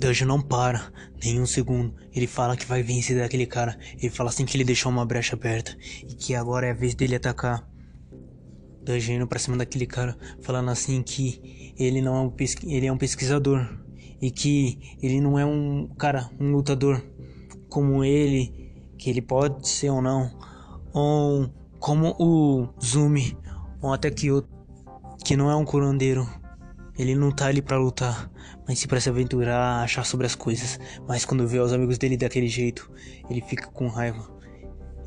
Danjo não para nem um segundo. Ele fala que vai vencer daquele cara. Ele fala assim que ele deixou uma brecha aberta e que agora é a vez dele atacar. Danjo indo pra cima daquele cara, falando assim que ele não é um, ele é um pesquisador e que ele não é um cara, um lutador como ele, que ele pode ser ou não, ou como o Zumi, ou até Kyoto, que não é um curandeiro. Ele não tá ali para lutar, mas sim para se aventurar, achar sobre as coisas. Mas quando vê os amigos dele daquele jeito, ele fica com raiva.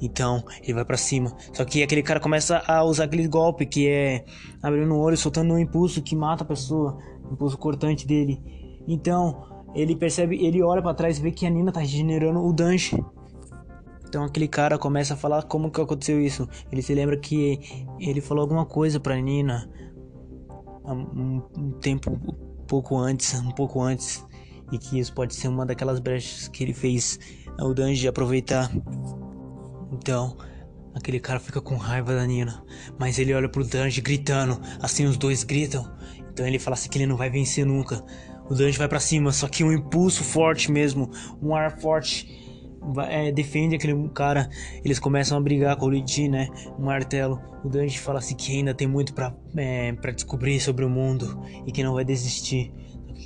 Então, ele vai para cima. Só que aquele cara começa a usar aquele golpe que é abrindo o olho, soltando um impulso que mata a pessoa, impulso cortante dele. Então, ele percebe, ele olha para trás e vê que a Nina tá regenerando o Danche. Então aquele cara começa a falar como que aconteceu isso. Ele se lembra que ele falou alguma coisa pra Nina um, um tempo um pouco antes, um pouco antes, e que isso pode ser uma daquelas brechas que ele fez o Danji aproveitar. Então, aquele cara fica com raiva da Nina, mas ele olha pro Danji gritando, assim os dois gritam. Então ele fala assim que ele não vai vencer nunca. O Danji vai para cima, só que um impulso forte mesmo, um ar forte é, defende aquele cara. Eles começam a brigar com o Luigi, né? Um martelo. O Danji fala assim que ainda tem muito para é, pra descobrir sobre o mundo e que não vai desistir.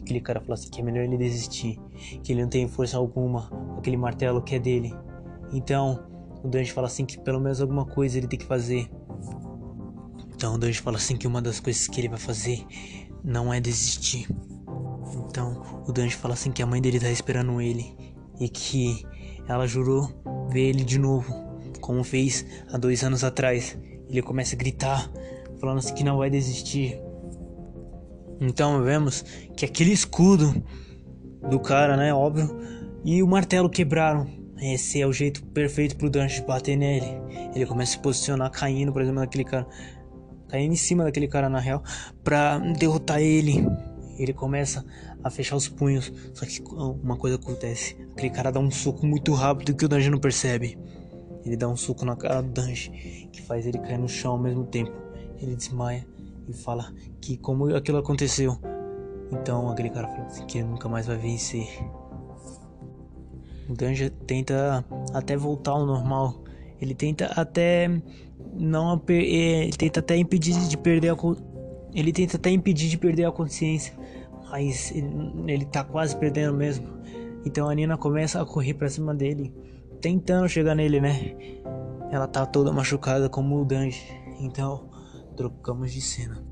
Aquele cara fala assim que é melhor ele desistir, que ele não tem força alguma, aquele martelo que é dele. Então, o Danji fala assim que pelo menos alguma coisa ele tem que fazer. Então, o Danji fala assim que uma das coisas que ele vai fazer não é desistir. Então, o Danji fala assim que a mãe dele tá esperando ele e que ela jurou ver ele de novo, como fez há dois anos atrás. Ele começa a gritar, falando assim que não vai desistir. Então vemos que aquele escudo do cara, né, óbvio, e o martelo quebraram. Esse é o jeito perfeito pro Dante bater nele. Ele começa a se posicionar caindo, por exemplo, naquele cara, caindo em cima daquele cara na real, para derrotar ele. Ele começa a fechar os punhos. Só que uma coisa acontece: aquele cara dá um soco muito rápido que o Danji não percebe. Ele dá um soco na cara do Danji que faz ele cair no chão ao mesmo tempo. Ele desmaia e fala que como aquilo aconteceu. Então aquele cara fala assim, que ele nunca mais vai vencer. O Danji tenta até voltar ao normal. Ele tenta até não é, ele tenta até impedir de perder a ele tenta até impedir de perder a consciência, mas ele, ele tá quase perdendo mesmo. Então a Nina começa a correr pra cima dele, tentando chegar nele, né? Ela tá toda machucada como o Danji. Então trocamos de cena.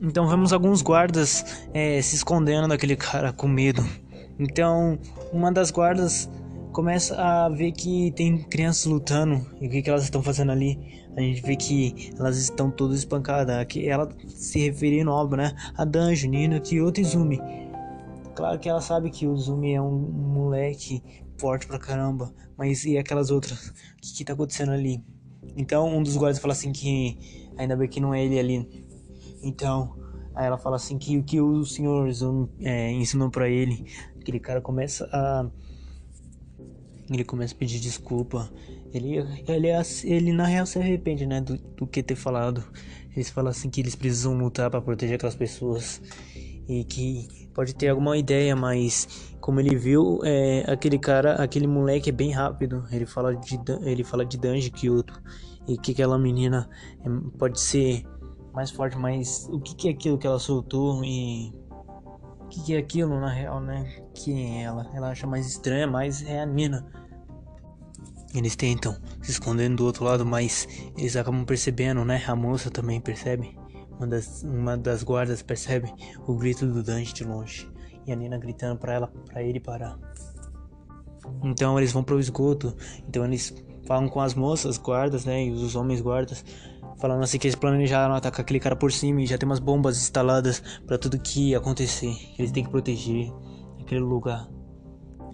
Então vemos alguns guardas é, se escondendo daquele cara com medo. Então uma das guardas começa a ver que tem crianças lutando e o que, que elas estão fazendo ali a gente vê que elas estão todas espancadas. Aqui ela se referindo, óbvio, né? A Danjo, Nino, Kyoto e Zumi. Claro que ela sabe que o Zumi é um moleque forte pra caramba. Mas e aquelas outras? O que, que tá acontecendo ali? Então um dos guardas fala assim que ainda bem que não é ele ali. Então, aí ela fala assim que o que o senhor Zumi é, ensinou para ele. Aquele cara começa a ele começa a pedir desculpa. Ele, ele, ele na real se arrepende, né? Do, do que ter falado. Eles falam assim que eles precisam lutar para proteger aquelas pessoas. E que pode ter alguma ideia, mas como ele viu, é, aquele cara, aquele moleque é bem rápido. Ele fala de, ele fala de Danji Kyoto. E que aquela menina é, pode ser mais forte, mas o que, que é aquilo que ela soltou e que, é aquilo na real, né? Quem é ela? Ela acha mais estranha, mas é a Nina. Eles tentam se escondendo do outro lado, mas eles acabam percebendo, né? A moça também percebe. Uma das, uma das guardas percebe o grito do Dante de longe. E a Nina gritando para ela, para ele parar. Então eles vão pro esgoto. Então eles falam com as moças guardas, né? E os homens guardas. Falando assim que eles planejaram atacar aquele cara por cima e já tem umas bombas instaladas para tudo que acontecer. Eles têm que proteger aquele lugar.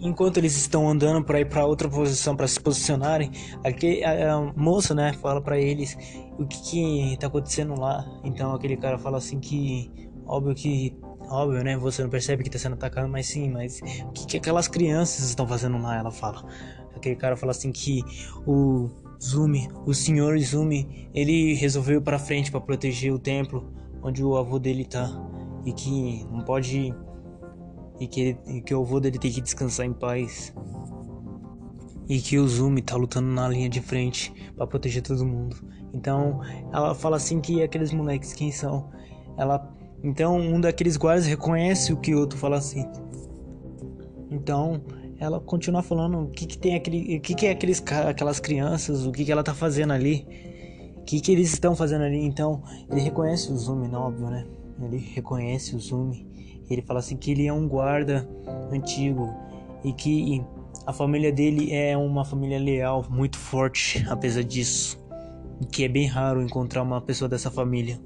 Enquanto eles estão andando para ir para outra posição para se posicionarem, aquele, a, a, moça, né, fala para eles o que que tá acontecendo lá. Então aquele cara fala assim que óbvio que óbvio, né, você não percebe que tá sendo atacado, mas sim, mas o que que aquelas crianças estão fazendo lá? Ela fala. Aquele cara fala assim que o Zumi, o senhor Zumi, ele resolveu ir para frente para proteger o templo onde o avô dele tá e que não pode e que, ele, e que o avô dele tem que descansar em paz. E que o Zumi tá lutando na linha de frente para proteger todo mundo. Então ela fala assim que aqueles moleques quem são? Ela então um daqueles guardas reconhece o que o outro fala assim. Então ela continua falando o que, que tem aquele, o que, que é aqueles aquelas crianças, o que, que ela tá fazendo ali, o que, que eles estão fazendo ali. Então ele reconhece o Zumi, não óbvio, né? Ele reconhece o Zumi. Ele fala assim que ele é um guarda antigo e que a família dele é uma família leal, muito forte, apesar disso. Que é bem raro encontrar uma pessoa dessa família.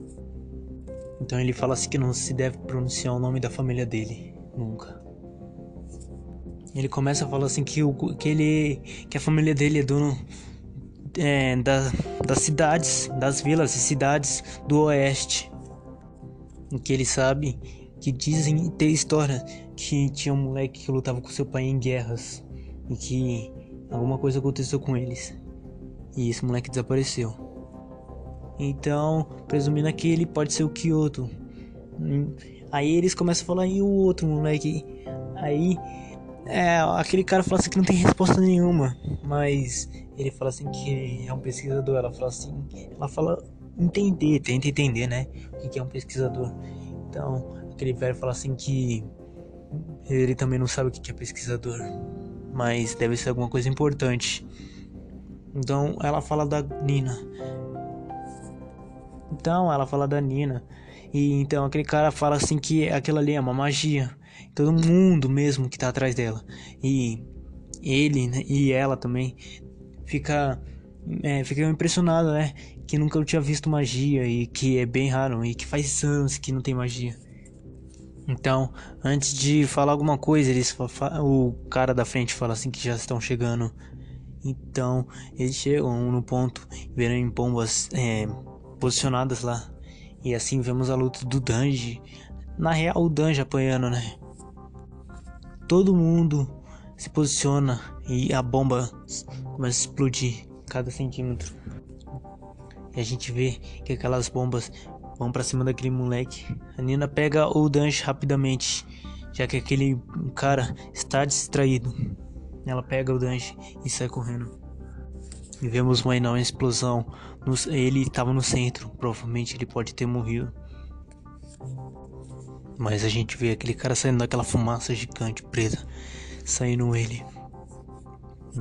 Então ele fala assim que não se deve pronunciar o nome da família dele, nunca. Ele começa a falar assim que, o, que ele que a família dele é dono é, da, das cidades, das vilas e cidades do oeste. E que ele sabe que dizem ter história que tinha um moleque que lutava com seu pai em guerras e que alguma coisa aconteceu com eles. E esse moleque desapareceu. Então, presumindo que ele pode ser o Kyoto. Aí eles começam a falar, e o outro moleque? Aí é, aquele cara fala assim que não tem resposta nenhuma, mas ele fala assim que é um pesquisador. Ela fala assim, ela fala entender, tenta entender, né? O que é um pesquisador. Então, aquele velho fala assim que ele também não sabe o que é pesquisador, mas deve ser alguma coisa importante. Então, ela fala da Nina. Então, ela fala da Nina. E então aquele cara fala assim que aquilo ali é uma magia. Todo mundo mesmo que tá atrás dela. E ele né, e ela também fica é, fica impressionado, né? Que nunca tinha visto magia e que é bem raro e que faz anos que não tem magia. Então, antes de falar alguma coisa, eles o cara da frente fala assim que já estão chegando. Então, eles chegam no ponto, verem pombas é, posicionadas lá. E assim vemos a luta do Danji. Na real, o Danji apanhando, né? Todo mundo se posiciona e a bomba começa a explodir cada centímetro. E a gente vê que aquelas bombas vão para cima daquele moleque. A Nina pega o Danji rapidamente, já que aquele cara está distraído. Ela pega o Danji e sai correndo. E vemos uma enorme explosão. Ele estava no centro, provavelmente ele pode ter morrido. Mas a gente vê aquele cara saindo daquela fumaça gigante preta, saindo ele.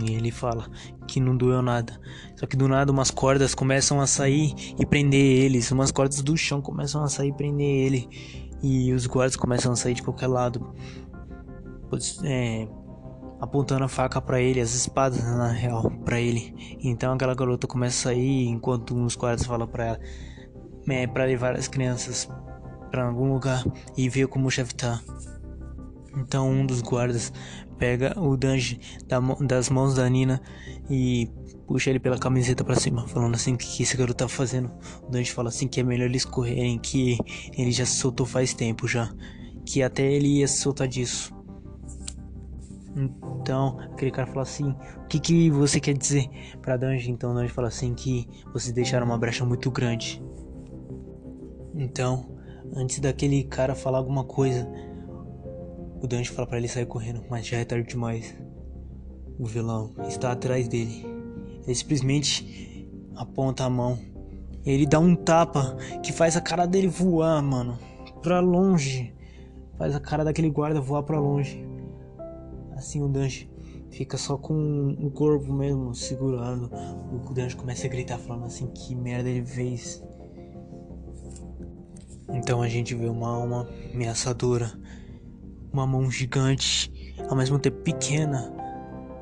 E ele fala que não doeu nada. Só que do nada umas cordas começam a sair e prender eles. Umas cordas do chão começam a sair e prender ele. E os guardas começam a sair de qualquer lado. É, apontando a faca para ele, as espadas na real para ele. Então aquela garota começa a sair enquanto uns guardas falam para ela é, para levar as crianças para algum lugar e ver como o chefe tá. Então um dos guardas pega o Danji da, das mãos da Nina e puxa ele pela camiseta para cima, falando assim que, que esse garoto tá fazendo. O Danji fala assim que é melhor eles correrem, que ele já se soltou faz tempo já, que até ele ia se soltar disso. Então, aquele cara fala assim: O que, que você quer dizer pra Danji? Então, Danji fala assim: Que vocês deixaram uma brecha muito grande. Então, antes daquele cara falar alguma coisa, o Danji fala para ele sair correndo, mas já é tarde demais. O vilão está atrás dele. Ele simplesmente aponta a mão. Ele dá um tapa que faz a cara dele voar, mano, pra longe. Faz a cara daquele guarda voar pra longe. Assim o Danji fica só com o corpo mesmo segurando. O Danji começa a gritar falando assim que merda ele fez. Então a gente vê uma alma ameaçadora, uma mão gigante, ao mesmo tempo pequena.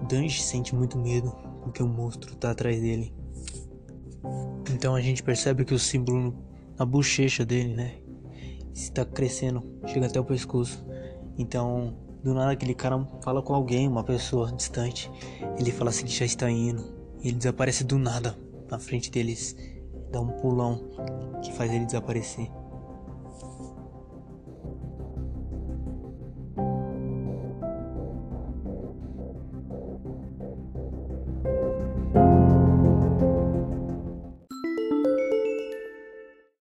Danji sente muito medo porque o monstro tá atrás dele. Então a gente percebe que o símbolo na bochecha dele, né, está crescendo, chega até o pescoço. Então do nada aquele cara fala com alguém, uma pessoa distante. Ele fala assim que já está indo. E ele desaparece do nada na frente deles. Dá um pulão que faz ele desaparecer.